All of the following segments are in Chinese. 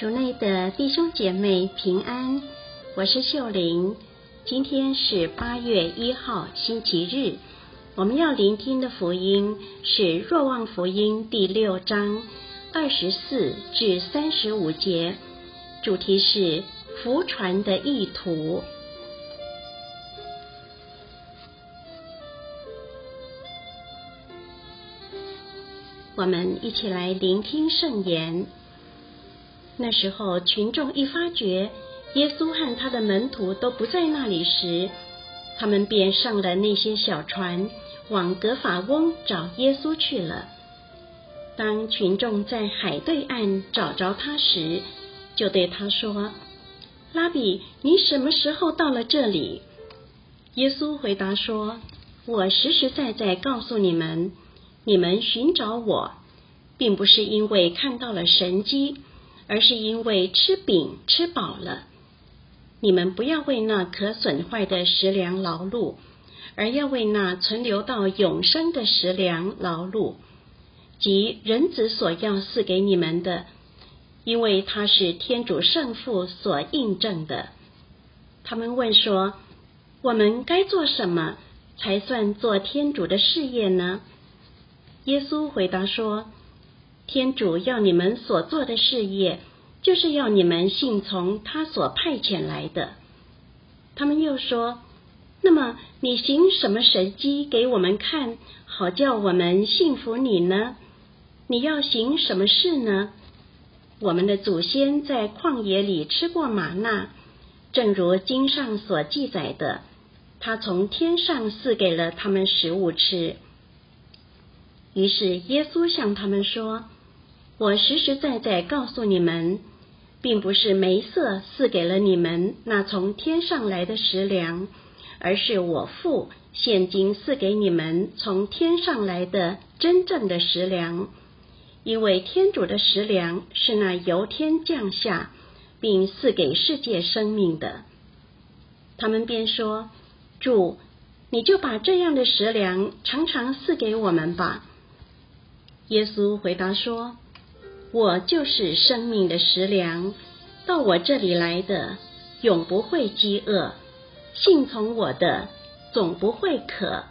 主内的弟兄姐妹平安，我是秀玲。今天是八月一号，星期日。我们要聆听的福音是《若望福音》第六章二十四至三十五节，主题是福传的意图。我们一起来聆听圣言。那时候，群众一发觉耶稣和他的门徒都不在那里时，他们便上了那些小船，往格法翁找耶稣去了。当群众在海对岸找着他时，就对他说：“拉比，你什么时候到了这里？”耶稣回答说：“我实实在在告诉你们，你们寻找我，并不是因为看到了神迹。”而是因为吃饼吃饱了，你们不要为那可损坏的食粮劳碌，而要为那存留到永生的食粮劳碌，即人子所要赐给你们的，因为他是天主圣父所印证的。他们问说：“我们该做什么才算做天主的事业呢？”耶稣回答说。天主要你们所做的事业，就是要你们信从他所派遣来的。他们又说：“那么你行什么神迹给我们看，好叫我们信服你呢？你要行什么事呢？我们的祖先在旷野里吃过玛纳，正如经上所记载的，他从天上赐给了他们食物吃。”于是耶稣向他们说。我实实在在告诉你们，并不是梅瑟赐给了你们那从天上来的食粮，而是我父现今赐给你们从天上来的真正的食粮。因为天主的食粮是那由天降下，并赐给世界生命的。他们便说：“主，你就把这样的食粮常常赐给我们吧。”耶稣回答说。我就是生命的食粮，到我这里来的永不会饥饿，信从我的总不会渴。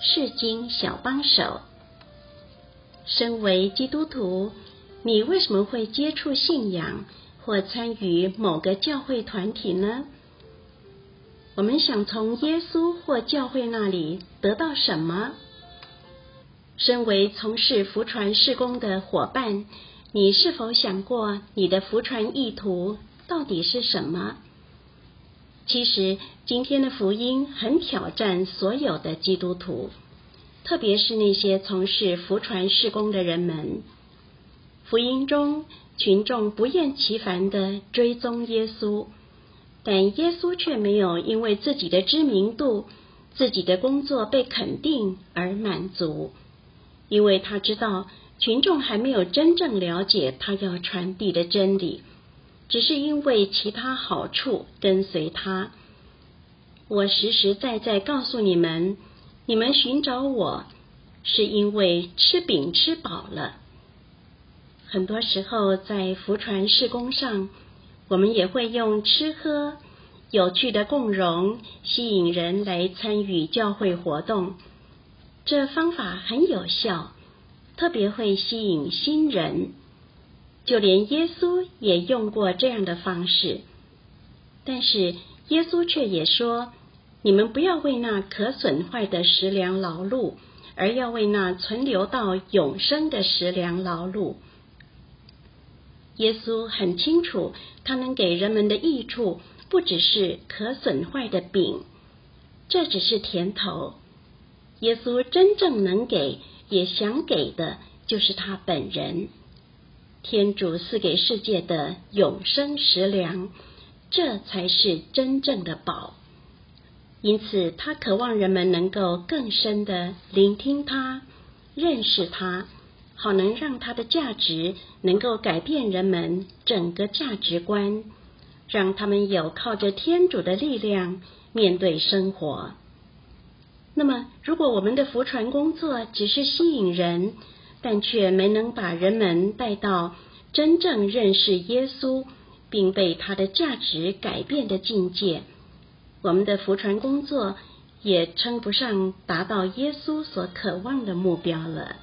世经小帮手。身为基督徒，你为什么会接触信仰或参与某个教会团体呢？我们想从耶稣或教会那里得到什么？身为从事福传事工的伙伴，你是否想过你的福传意图到底是什么？其实，今天的福音很挑战所有的基督徒。特别是那些从事福传事工的人们，福音中群众不厌其烦的追踪耶稣，但耶稣却没有因为自己的知名度、自己的工作被肯定而满足，因为他知道群众还没有真正了解他要传递的真理，只是因为其他好处跟随他。我实实在在告诉你们。你们寻找我，是因为吃饼吃饱了。很多时候，在福传事工上，我们也会用吃喝、有趣的共融吸引人来参与教会活动。这方法很有效，特别会吸引新人。就连耶稣也用过这样的方式，但是耶稣却也说。你们不要为那可损坏的食粮劳碌，而要为那存留到永生的食粮劳碌。耶稣很清楚，他能给人们的益处不只是可损坏的饼，这只是甜头。耶稣真正能给，也想给的，就是他本人。天主赐给世界的永生食粮，这才是真正的宝。因此，他渴望人们能够更深的聆听他、认识他，好能让他的价值能够改变人们整个价值观，让他们有靠着天主的力量面对生活。那么，如果我们的福传工作只是吸引人，但却没能把人们带到真正认识耶稣，并被他的价值改变的境界，我们的福传工作也称不上达到耶稣所渴望的目标了。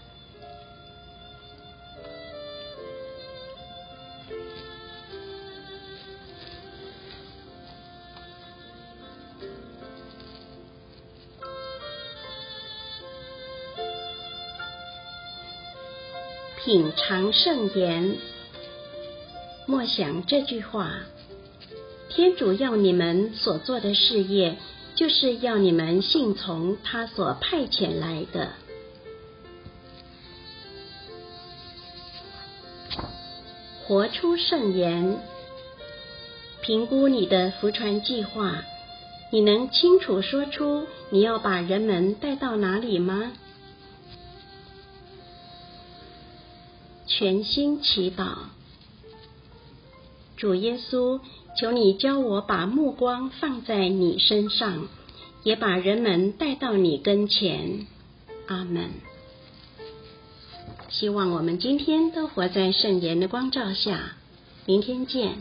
品尝圣言，默想这句话：天主要你们所做的事业，就是要你们信从他所派遣来的。活出圣言，评估你的福传计划，你能清楚说出你要把人们带到哪里吗？全心祈祷，主耶稣，求你教我把目光放在你身上，也把人们带到你跟前。阿门。希望我们今天都活在圣言的光照下。明天见。